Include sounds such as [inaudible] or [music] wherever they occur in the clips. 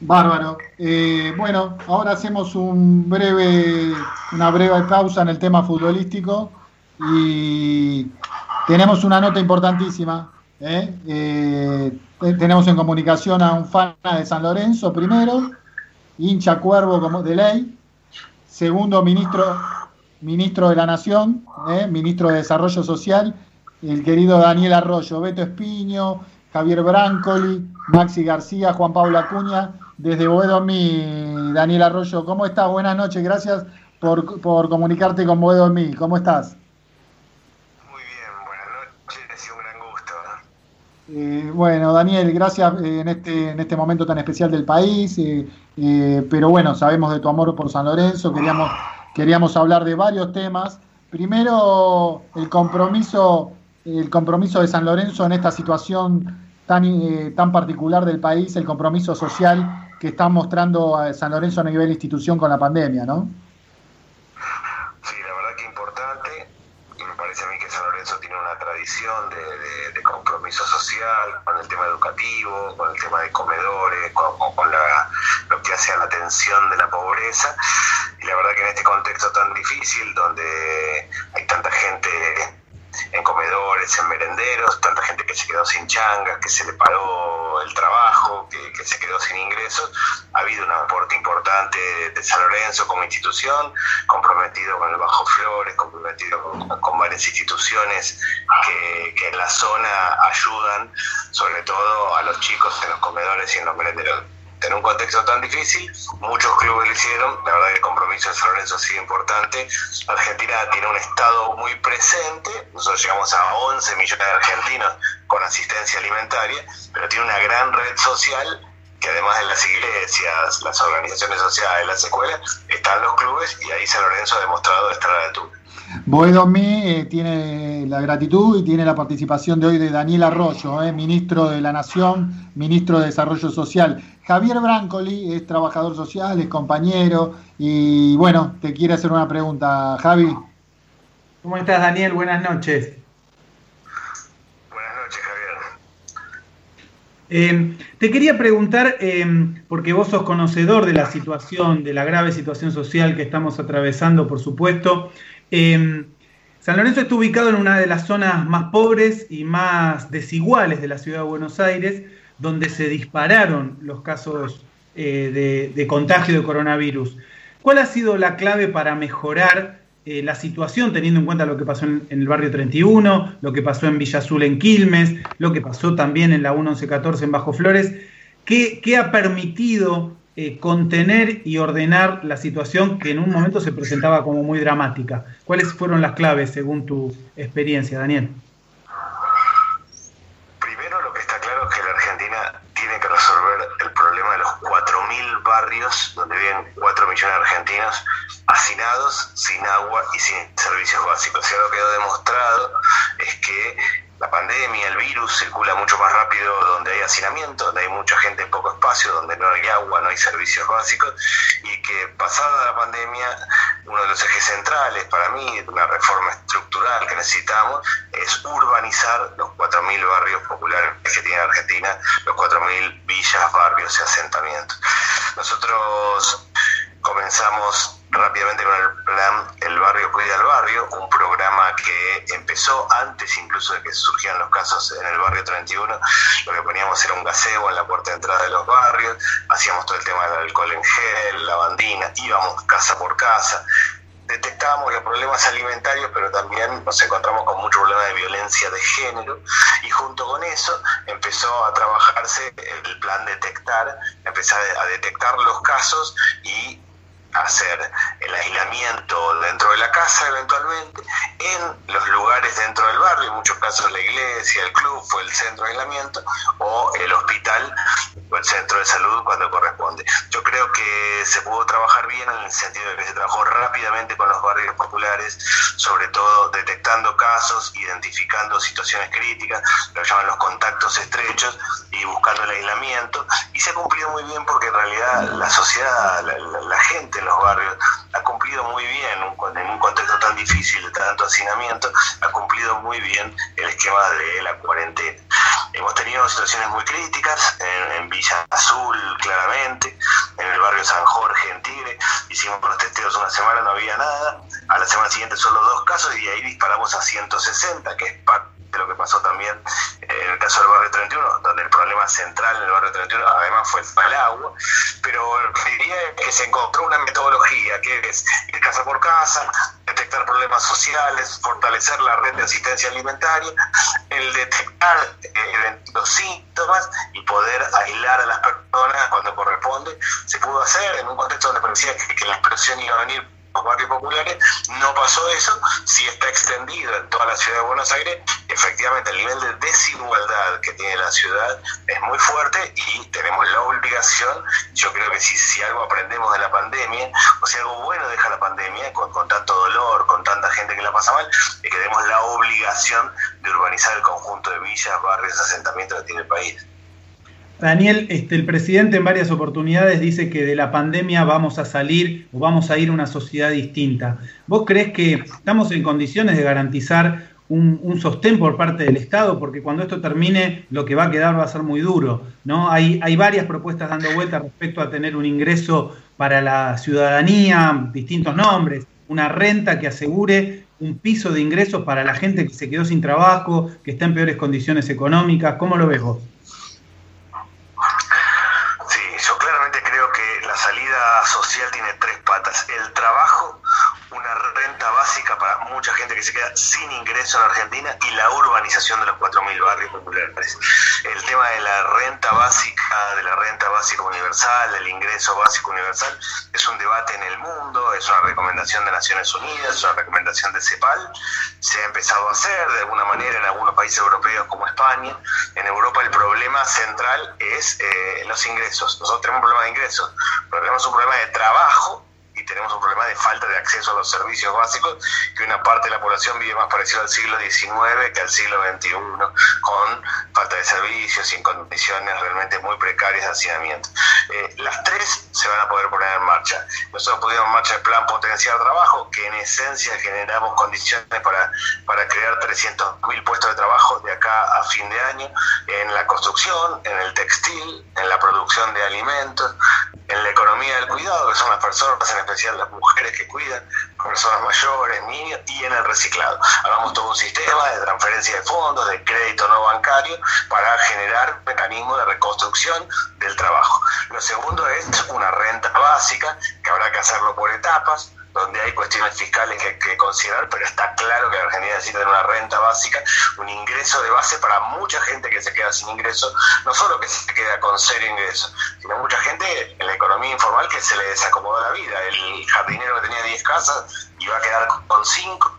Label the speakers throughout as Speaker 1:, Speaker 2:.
Speaker 1: Bárbaro. Eh, bueno, ahora hacemos un breve, una breve pausa en el tema futbolístico y tenemos una nota importantísima. ¿eh? Eh, tenemos en comunicación a un fan de San Lorenzo primero, hincha cuervo como de ley, segundo ministro, ministro de la Nación, ministro de Desarrollo Social, el querido Daniel Arroyo, Beto Espiño, Javier Brancoli, Maxi García, Juan Pablo Acuña desde Boedo Daniel Arroyo. ¿Cómo estás? Buenas noches, gracias por, comunicarte con Boedo ¿Cómo estás?
Speaker 2: Muy bien, buenas noches y un gran gusto.
Speaker 1: Eh, bueno, Daniel, gracias eh, en, este, en este momento tan especial del país, eh, pero bueno, sabemos de tu amor por San Lorenzo, queríamos, queríamos hablar de varios temas. Primero, el compromiso, el compromiso de San Lorenzo en esta situación tan, tan particular del país, el compromiso social que está mostrando a San Lorenzo a nivel institución con la pandemia, ¿no?
Speaker 2: Sí, la verdad que importante. Y me parece a mí que San Lorenzo tiene una tradición de, compromiso social con el tema educativo, con el tema de comedores, con, con lo que hace a la atención de la pobreza. Y la verdad que en este contexto tan difícil, donde hay tanta gente en comedores, en merenderos, tanta gente que se quedó sin changas, que se le paró el trabajo, que, se quedó sin ingresos. Ha habido un aporte importante de, San Lorenzo como institución, comprometido con el Bajo Flores, comprometido con, varias instituciones que, que en la zona ayudan, sobre todo a los chicos en los comedores y en los merenderos en un contexto tan difícil, muchos clubes lo hicieron, la verdad que el compromiso de San Lorenzo sido importante. Argentina tiene un Estado muy presente, nosotros llegamos a 11 millones de argentinos con asistencia alimentaria, pero tiene una gran red social que además de las iglesias, las organizaciones sociales, las escuelas, están los clubes y ahí San Lorenzo ha demostrado estar a la altura.
Speaker 1: Boedomí eh, tiene la gratitud y tiene la participación de hoy de Daniel Arroyo, eh, ministro de la Nación, ministro de Desarrollo Social. Javier Brancoli es trabajador social, es compañero y bueno, te quiere hacer una pregunta, Javi.
Speaker 3: ¿Cómo estás, Daniel? Buenas noches.
Speaker 2: Buenas noches,
Speaker 3: Javier. Eh, te quería preguntar, porque vos sos conocedor de la situación, de la grave situación social que estamos atravesando, por supuesto, Em, San Lorenzo está ubicado en una de las zonas más pobres y más desiguales de la ciudad de Buenos Aires, donde se dispararon los casos eh, de, contagio de coronavirus. ¿Cuál ha sido la clave para mejorar eh, la situación, teniendo en cuenta lo que pasó en, el barrio 31, lo que pasó en Villa Azul en Quilmes, lo que pasó también en la 1114 en Bajo Flores? ¿Qué, ha permitido eh, contener y ordenar la situación que en un momento se presentaba como muy dramática. ¿Cuáles fueron las claves según tu experiencia, Daniel?
Speaker 2: Primero lo que está claro es que la Argentina tiene que resolver el problema de los 4.000 barrios donde viven 4 millones de argentinos hacinados, sin agua y sin servicios básicos. Y algo que quedó demostrado es que la pandemia, el virus circula mucho más rápido donde hay hacinamiento, donde hay mucha gente en poco espacio, donde no hay agua, no hay servicios básicos, y que pasada la pandemia, uno de los ejes centrales para mí, una reforma estructural que necesitamos, es urbanizar los 4.000 barrios populares que tiene Argentina, los 4.000 villas, barrios y asentamientos. Nosotros comenzamos rápidamente con el plan El Barrio Cuida al Barrio, un programa que empezó antes incluso de que surgieran los casos en el barrio 31. Lo que poníamos era un gaseo en la puerta de entrada de los barrios, hacíamos todo el tema del alcohol en gel, la bandina, íbamos casa por casa, detectábamos los problemas alimentarios, pero también nos encontramos con mucho problema de violencia de género. Y junto con eso empezó a trabajarse el plan detectar, empezar a detectar los casos y hacer el aislamiento dentro de la casa eventualmente, en los lugares dentro del barrio, en muchos casos la iglesia, el club fue el centro de aislamiento, o el hospital o el centro de salud cuando corresponde. Yo creo que se pudo trabajar bien en el sentido de que se trabajó rápidamente con los barrios populares, sobre todo detectando casos, identificando situaciones críticas, lo llaman los contactos estrechos, y buscando el aislamiento, y se ha cumplido muy bien porque en realidad la sociedad, la, gente, los barrios, ha cumplido muy bien, en un contexto tan difícil de tanto hacinamiento, ha cumplido muy bien el esquema de la cuarentena. Hemos tenido situaciones muy críticas en, Villa Azul, claramente, en el barrio San Jorge, en Tigre. Hicimos los testeos una semana, no había nada. A la semana siguiente solo dos casos y ahí disparamos a 160, que es parte de lo que pasó también en el caso del barrio 31, central en el barrio 31 además fue el agua, pero diría que se encontró una metodología que es ir casa por casa, detectar problemas sociales, fortalecer la red de asistencia alimentaria, el detectar eh, los síntomas y poder aislar a las personas cuando corresponde, se pudo hacer en un contexto donde parecía que, la expresión iba a venir barrios populares, no pasó eso, si está extendido en toda la ciudad de Buenos Aires, efectivamente el nivel de desigualdad que tiene la ciudad es muy fuerte y tenemos la obligación, yo creo que si, si algo aprendemos de la pandemia, o si algo bueno deja la pandemia, con, con tanto dolor, con tanta gente que la pasa mal, es que tenemos la obligación de urbanizar el conjunto de villas, barrios, asentamientos que tiene el país.
Speaker 3: Daniel, este, el presidente en varias oportunidades dice que de la pandemia vamos a salir o vamos a ir a una sociedad distinta. ¿Vos crees que estamos en condiciones de garantizar un, sostén por parte del Estado? Porque cuando esto termine, lo que va a quedar va a ser muy duro. ¿no? Hay, hay varias propuestas dando vuelta respecto a tener un ingreso para la ciudadanía, distintos nombres, una renta que asegure un piso de ingresos para la gente que se quedó sin trabajo, que está en peores condiciones económicas. ¿Cómo lo ves vos?
Speaker 2: Social tiene tres patas. El trabajo, renta básica para mucha gente que se queda sin ingreso en Argentina y la urbanización de los 4.000 barrios populares. El tema de la renta básica, de la renta básica universal, del ingreso básico universal, es un debate en el mundo, es una recomendación de Naciones Unidas, es una recomendación de CEPAL. Se ha empezado a hacer de alguna manera en algunos países europeos como España. En Europa el problema central es eh, los ingresos. Nosotros tenemos un problema de ingresos, pero tenemos un problema de trabajo tenemos un problema de falta de acceso a los servicios básicos, que una parte de la población vive más parecido al siglo XIX que al siglo XXI, con falta de servicios, sin condiciones realmente muy precarias de hacinamiento. Eh, las tres se van a poder poner en marcha. Nosotros pusimos en marcha el plan potenciar trabajo, que en esencia generamos condiciones para, para crear 300.000 puestos de trabajo de acá a fin de año, en la construcción, en el textil, en la producción de alimentos, en la economía del cuidado, que son las personas, en especial las mujeres que cuidan, personas mayores, niños, y en el reciclado. Hagamos todo un sistema de transferencia de fondos, de crédito no bancario, para generar mecanismos de reconstrucción del trabajo. Lo segundo es una renta básica, que habrá que hacerlo por etapas, donde hay cuestiones fiscales que, que considerar, pero está claro que la Argentina necesita tener una renta básica, un ingreso de base para mucha gente que se queda sin ingreso, no solo que se queda con cero ingreso, sino mucha gente en la economía informal que se le desacomodó la vida. El jardinero que tenía 10 casas iba a quedar con 5 o la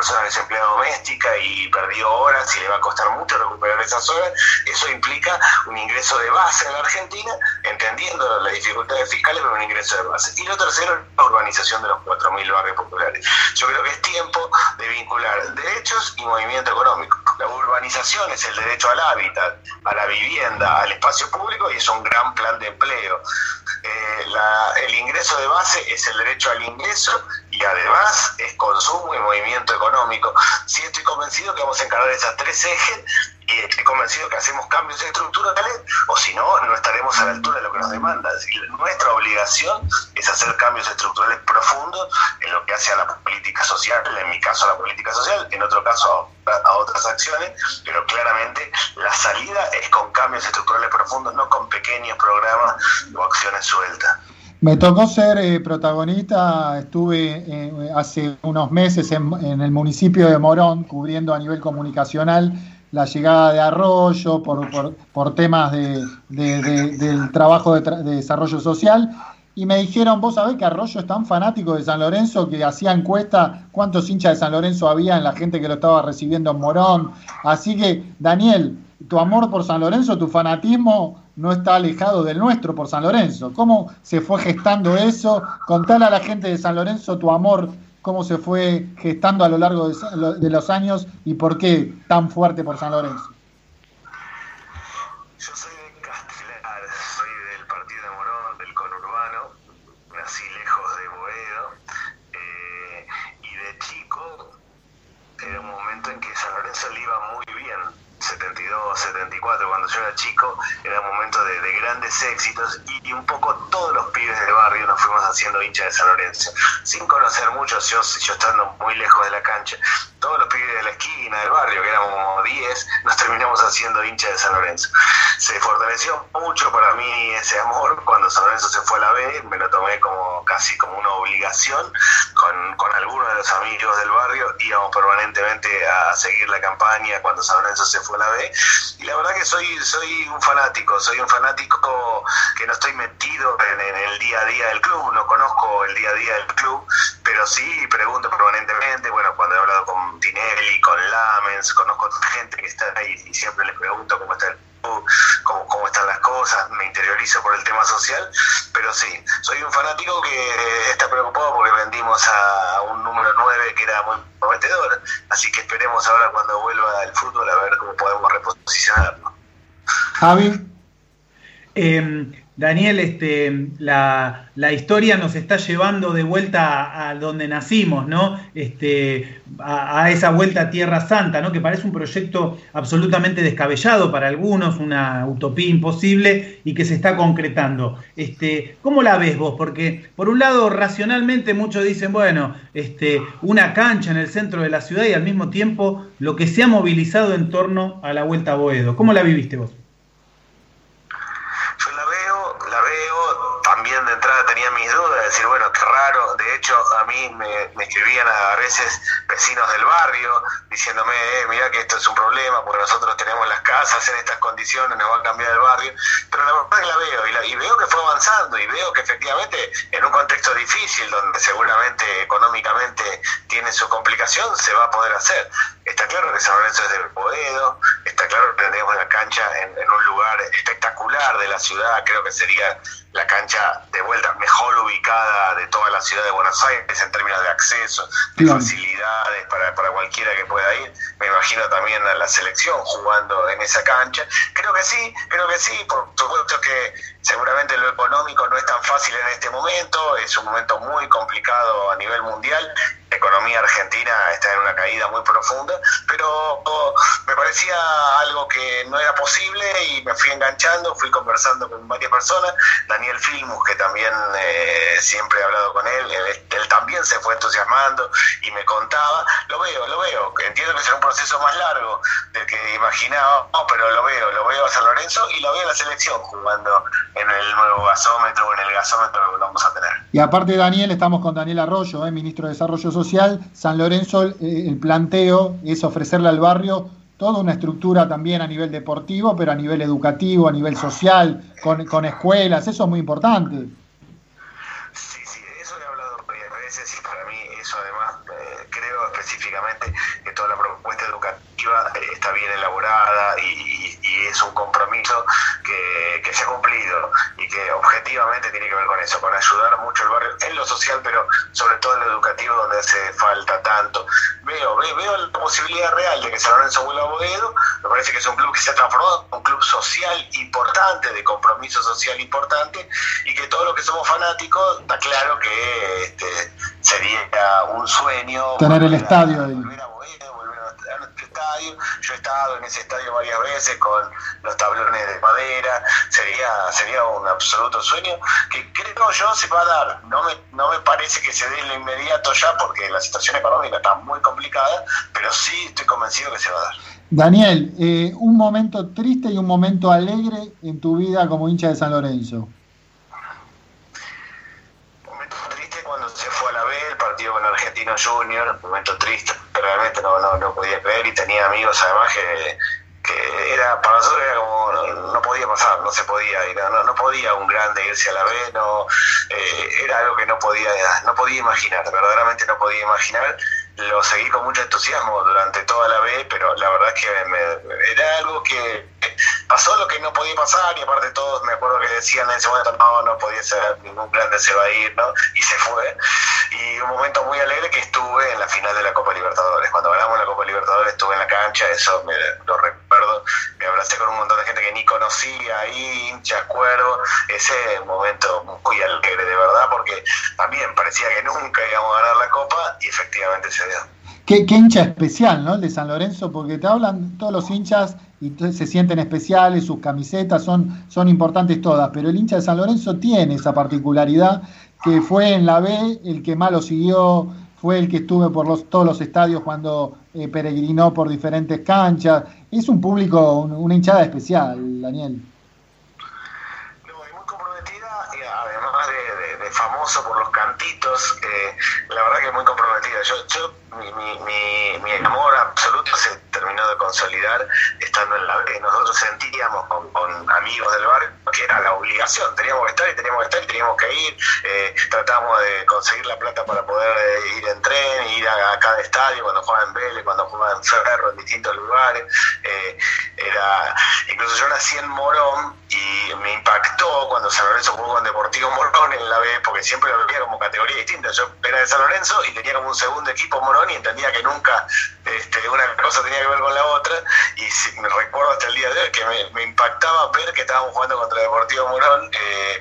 Speaker 2: persona desempleada doméstica y perdió horas y le va a costar mucho recuperar esas horas, eso implica un ingreso de base en la Argentina, entendiendo las dificultades fiscales, pero un ingreso de base. Y lo tercero, la urbanización de los 4.000 barrios populares. Yo creo que es tiempo de vincular derechos y movimiento económico. La urbanización es el derecho al hábitat, a la vivienda, al espacio público y es un gran plan de empleo. Eh, el ingreso de base es el derecho al ingreso y además es consumo y movimiento económico. Sí estoy convencido que vamos a encarar esas tres ejes y estoy convencido que hacemos cambios estructurales o si no, no estaremos a la altura de lo que nos demanda. nuestra obligación es hacer cambios estructurales profundos en lo que hace a la política social, en mi caso a la política social, en otro caso a, otras acciones, pero claramente la salida es con cambios estructurales profundos, no con pequeños programas o acciones sueltas.
Speaker 1: Me tocó ser eh, protagonista, estuve eh, hace unos meses en, el municipio de Morón cubriendo a nivel comunicacional la llegada de Arroyo por, temas de, del trabajo de, desarrollo social y me dijeron, vos sabés que Arroyo es tan fanático de San Lorenzo que hacía encuesta cuántos hinchas de San Lorenzo había en la gente que lo estaba recibiendo en Morón. Así que, Daniel, tu amor por San Lorenzo, tu fanatismo no está alejado del nuestro por San Lorenzo. ¿Cómo se fue gestando eso? Contale a la gente de San Lorenzo tu amor, cómo se fue gestando a lo largo de, los años y por qué tan fuerte por San Lorenzo.
Speaker 2: Yo soy de Castelar, soy del partido de Morón, del conurbano, nací lejos de Boedo eh, y de chico era un momento en que San Lorenzo le iba muy bien 72, 74, cuando yo era chico, era un momento de, grandes éxitos y, un poco todos los pibes del barrio nos fuimos haciendo hincha de San Lorenzo, sin conocer muchos, yo, yo estando muy lejos de la cancha, todos los pibes de la esquina del barrio, que éramos como 10, nos terminamos haciendo hincha de San Lorenzo. Se fortaleció mucho para mí ese amor cuando San Lorenzo se fue a la B, me lo tomé como casi como una obligación, con, con algunos de los amigos del barrio íbamos permanentemente a seguir la campaña cuando San Lorenzo se fue a la B, y la verdad que soy, soy un fanático, soy un fanático que no estoy metido en, el día a día del club, no conozco el día a día del club, pero sí pregunto permanentemente, bueno, cuando he hablado con Tinelli, con Lamens, conozco gente que está ahí y siempre les pregunto cómo está el Cómo, cómo, están las cosas, me interiorizo por el tema social, pero sí, soy un fanático que está preocupado porque vendimos a un número 9 que era muy prometedor, así que esperemos ahora cuando vuelva el fútbol a ver cómo podemos reposicionarlo.
Speaker 1: Javi.
Speaker 3: Eh, Daniel, este, la, historia nos está llevando de vuelta a, donde nacimos, ¿no? Este, a, esa vuelta a Tierra Santa, ¿no? Que parece un proyecto absolutamente descabellado para algunos, una utopía imposible y que se está concretando. Este, ¿Cómo la ves vos? Porque por un lado, racionalmente muchos dicen, bueno, una cancha en el centro de la ciudad y al mismo tiempo lo que se ha movilizado en torno a la vuelta a Boedo. ¿Cómo la viviste vos?
Speaker 2: decir, bueno, qué raro. De hecho, a mí me, escribían a veces vecinos del barrio diciéndome, eh, mira que esto es un problema porque nosotros tenemos las casas en estas condiciones, nos va a cambiar el barrio. Pero la verdad es que la veo y, y veo que fue avanzando y veo que efectivamente en un contexto difícil donde seguramente económicamente tiene su complicación, se va a poder hacer. Claro que San Lorenzo es del Boedo, está claro que tenemos la cancha en, en un lugar espectacular de la ciudad, creo que sería la cancha de vuelta mejor ubicada de toda la ciudad de Buenos Aires en términos de acceso, de facilidades para, para cualquiera que pueda ir. Me imagino también a la selección jugando en esa cancha. Creo que sí, creo que sí, por supuesto que seguramente lo económico no es tan fácil en este momento, es un momento muy complicado a nivel mundial economía argentina está en una caída muy profunda, pero me parecía algo que no era posible y me fui enganchando, fui conversando con varias personas, Daniel Filmus, que también eh, siempre he hablado con él, él, también se fue entusiasmando y me contaba, lo veo, lo veo, entiendo que será un proceso más largo del que imaginaba, pero lo veo, lo veo a San Lorenzo y lo veo a la selección jugando en el nuevo gasómetro o en el gasómetro que vamos a tener.
Speaker 1: Y aparte Daniel, estamos con Daniel Arroyo, eh, ministro de Desarrollo Social San Lorenzo, eh, el planteo es ofrecerle al barrio toda una estructura también a nivel deportivo, pero a nivel educativo, a nivel social, con, con escuelas, eso es muy importante.
Speaker 2: Sí, sí, eso he hablado varias veces y para mí eso además eh, creo específicamente que toda la propuesta educativa está bien elaborada y, es un compromiso que, que se ha cumplido y que objetivamente tiene que ver con eso, con ayudar mucho al barrio en lo social, pero sobre todo en lo educativo donde hace falta tanto. Veo, veo, veo la posibilidad real de que San Lorenzo vuelva a Boedo, me parece que es un club que se ha transformado en un club social importante, de compromiso social importante, y que todos los que somos fanáticos, está claro que este, sería un sueño.
Speaker 1: Tener el estadio ahí
Speaker 2: estadio. Yo he estado en ese estadio varias veces con los tablones de madera. Sería, sería un absoluto sueño que creo yo se va a dar. No me, no me parece que se dé en inmediato ya porque la situación económica está muy complicada, pero sí estoy convencido que se va a dar.
Speaker 1: Daniel, eh, un momento triste y un momento alegre en tu vida como hincha de San Lorenzo.
Speaker 2: Momento triste cuando se fue a la B, el partido Junior, momento triste realmente no, no, no podía creer y tenía amigos además que, que era para nosotros era como no, podía pasar, no se podía ir, no, no podía un grande irse a la B, no eh, era algo que no podía no podía imaginar, verdaderamente no podía imaginar. Lo seguí con mucho entusiasmo durante toda la B, pero la verdad es que era algo que pasó lo que no podía pasar y aparte todos me acuerdo que decían en ese momento no, no podía ser, ningún grande se va a ir, ¿no? Y se fue. Y un momento muy alegre que estuve en la final de la Copa Libertadores. Cuando ganamos la Copa Libertadores estuve en la cancha, eso me lo recuerdo. Me abracé con un montón de gente que ni conocía ahí, hinchas, cuero. Ese momento muy alegre, de verdad, porque también parecía que nunca íbamos a ganar la Copa y efectivamente se dio.
Speaker 1: Qué, qué hincha especial, ¿no? El de San Lorenzo, porque te hablan todos los hinchas y se sienten especiales, sus camisetas son, son importantes todas, pero el hincha de San Lorenzo tiene esa particularidad que fue en la B el que más lo siguió, fue el que estuvo por los, todos los estadios cuando eh, peregrinó por diferentes canchas. Es un público, una hinchada especial, Daniel.
Speaker 2: No, muy comprometida, además de, eh, la verdad que muy comprometida. Yo, yo mi, mi, mi, amor absoluto se terminó de consolidar estando en la B. Nosotros sentíamos con, amigos del barrio que era la obligación, teníamos que estar y teníamos que estar y teníamos que ir. Eh, tratamos de conseguir la plata para poder eh, ir en tren, ir a, cada estadio cuando jugaba en Vélez, cuando jugaba en Ferro, en distintos lugares. Eh, era Incluso yo nací en Morón y me impactó cuando San Lorenzo jugó con Deportivo Morón en la B, porque siempre lo veía como categoría distinta. Yo era de San Lorenzo y tenía como un segundo equipo Morón y entendía que nunca este, una cosa tenía que ver con la otra. Y me recuerdo hasta el día de hoy que me, impactaba ver que estábamos jugando contra Deportivo Morón, eh,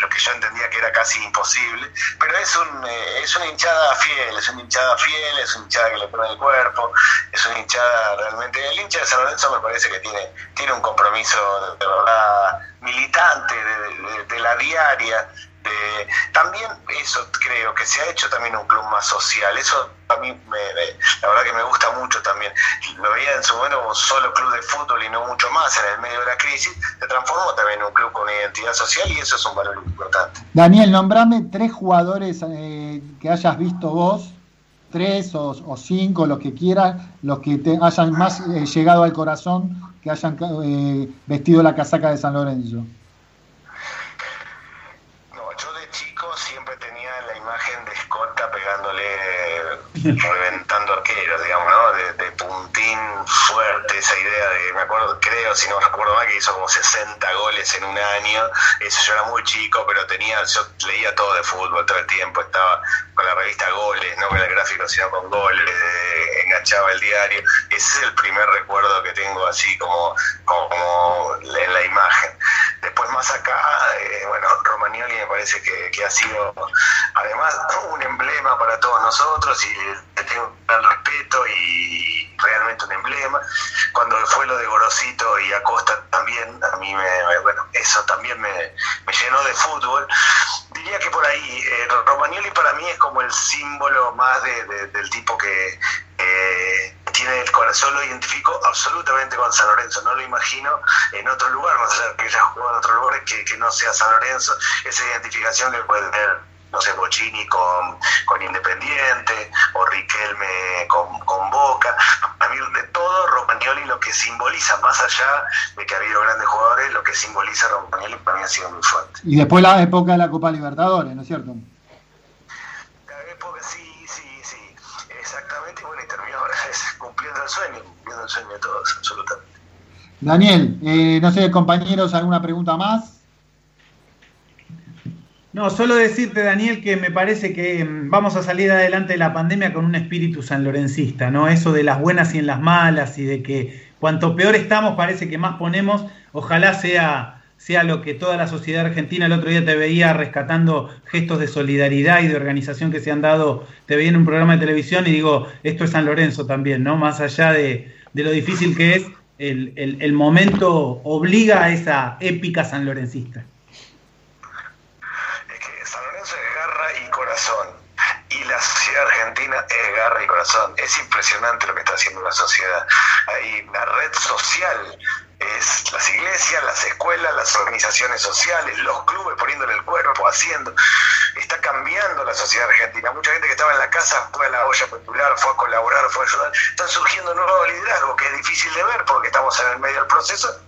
Speaker 2: lo que yo entendía que era casi imposible, pero es, un, eh, es una hinchada fiel, es una hinchada fiel, es una hinchada que le pone el cuerpo, es una hinchada realmente, el hincha de San Lorenzo me parece que tiene, tiene un compromiso de, verdad militante de la diaria, también eso creo que se ha hecho también un club más social. Eso a mí me, la verdad que me gusta mucho también. Lo veía en su momento como solo club de fútbol y no mucho más en el medio de la crisis. Se transformó también en un club con identidad social y eso es un valor importante.
Speaker 1: Daniel, nombrame tres jugadores eh, que hayas visto vos tres o, cinco, los que quieras, los que te hayan más eh, llegado al corazón, que hayan eh, vestido la casaca de San Lorenzo.
Speaker 2: reventando arqueros, digamos, ¿no? De, puntín fuerte, esa idea de, me acuerdo, creo, si no recuerdo mal, que hizo como 60 goles en un año. Eso yo era muy chico, pero tenía, yo leía todo de fútbol todo el tiempo, estaba con la revista Goles, no con el gráfico, sino con goles, enganchaba el diario. Ese es el primer recuerdo que tengo así como, como, en la imagen. Después más acá, eh, bueno, Romagnoli me parece que, que ha sido además un emblema para todos nosotros y le tengo un gran respeto y realmente un emblema. Cuando fue lo de Gorosito y Acosta también, a mí me, bueno, eso también me, llenó de fútbol. Diría que por ahí, eh, Romagnoli para mí es como el símbolo más del tipo que tiene el corazón, lo identifico absolutamente con San Lorenzo, no lo imagino en otro lugar, más allá de que haya jugado en otro lugar que, que no sea San Lorenzo, esa identificación que puede tener no sé, Bocini con, con Independiente o Riquelme con, con Boca. A mí de todo Romagnoli lo que simboliza, más allá de que ha habido grandes jugadores, lo que simboliza Romagnoli para mí ha sido muy fuerte.
Speaker 1: Y después la época de la Copa Libertadores, ¿no es cierto?
Speaker 2: La época, sí, sí, sí, bueno, y terminó [laughs] cumpliendo el sueño, cumpliendo el sueño de todos, absolutamente.
Speaker 1: Daniel, eh, no sé, compañeros, ¿alguna pregunta más?
Speaker 3: No, solo decirte, Daniel, que me parece que mm, vamos a salir adelante de la pandemia con un espíritu sanlorencista, ¿no? Eso de las buenas y en las malas y de que cuanto peor estamos parece que más ponemos. Ojalá sea, sea lo que toda la sociedad argentina, el otro día te veía rescatando gestos de solidaridad y de organización que se han dado, te veía en un programa de televisión y digo, esto es San Lorenzo también, ¿no? Más allá de, lo difícil que es, el, el momento obliga a esa épica sanlorencista.
Speaker 2: y la sociedad argentina es garra y corazón. Es impresionante lo que está haciendo la sociedad. Hay una red social, es las iglesias, las escuelas, las organizaciones sociales, los clubes poniéndole el cuerpo, haciendo. Está cambiando la sociedad argentina. Mucha gente que estaba en la casa fue a la olla popular, fue a colaborar, fue a ayudar. Están surgiendo nuevos liderazgos que es difícil de ver porque estamos en el medio del proceso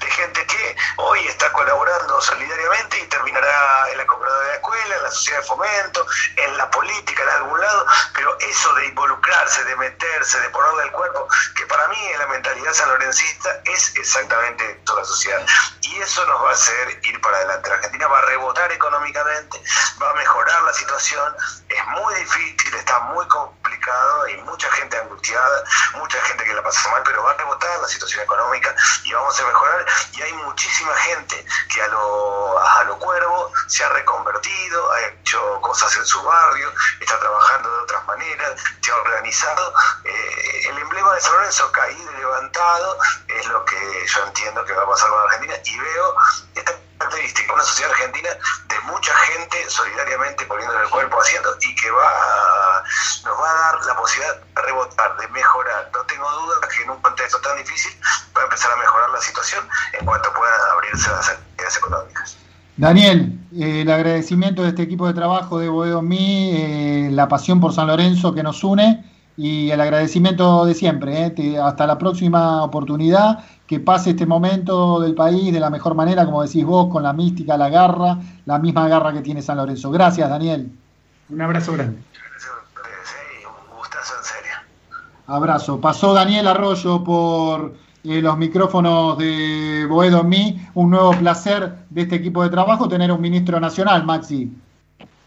Speaker 2: de gente que hoy está colaborando solidariamente y terminará en la compradora de la escuela, en la sociedad de fomento, en la política, en algún lado, pero eso de involucrarse, de meterse, de ponerle el cuerpo, que para mí en la mentalidad sanlorencista es exactamente toda la sociedad. Y eso nos va a hacer ir para adelante. La Argentina va a rebotar económicamente, va a mejorar la situación, es muy difícil, está muy complicado, hay mucha gente angustiada, mucha gente que la pasa mal, pero va a rebotar la situación económica y vamos a mejorar y hay muchísima gente que a lo, a lo cuervo se ha reconvertido, ha hecho cosas en su barrio, está trabajando de otras maneras, se ha organizado. Eh, el emblema de San Lorenzo caído y levantado, es lo que yo entiendo que va a pasar con Argentina y veo esta característica, una sociedad argentina de mucha gente solidariamente poniendo el cuerpo haciendo y que va nos va a dar la posibilidad de rebotar, de mejorar. No tengo duda que en un contexto tan difícil va a empezar a mejorar la situación en cuanto puedan abrirse las actividades económicas.
Speaker 1: Daniel, eh, el agradecimiento de este equipo de trabajo de Boedo Mí, eh, la pasión por San Lorenzo que nos une y el agradecimiento de siempre. Eh. hasta la próxima oportunidad, que pase este momento del país de la mejor manera, como decís vos, con la mística, la garra, la misma garra que tiene San Lorenzo. Gracias, Daniel.
Speaker 3: Un abrazo grande.
Speaker 2: Un gustazo en serio.
Speaker 1: Abrazo. Pasó Daniel Arroyo por eh, los micrófonos de Boedo en mí. Un nuevo placer de este equipo de trabajo tener un ministro nacional, Maxi.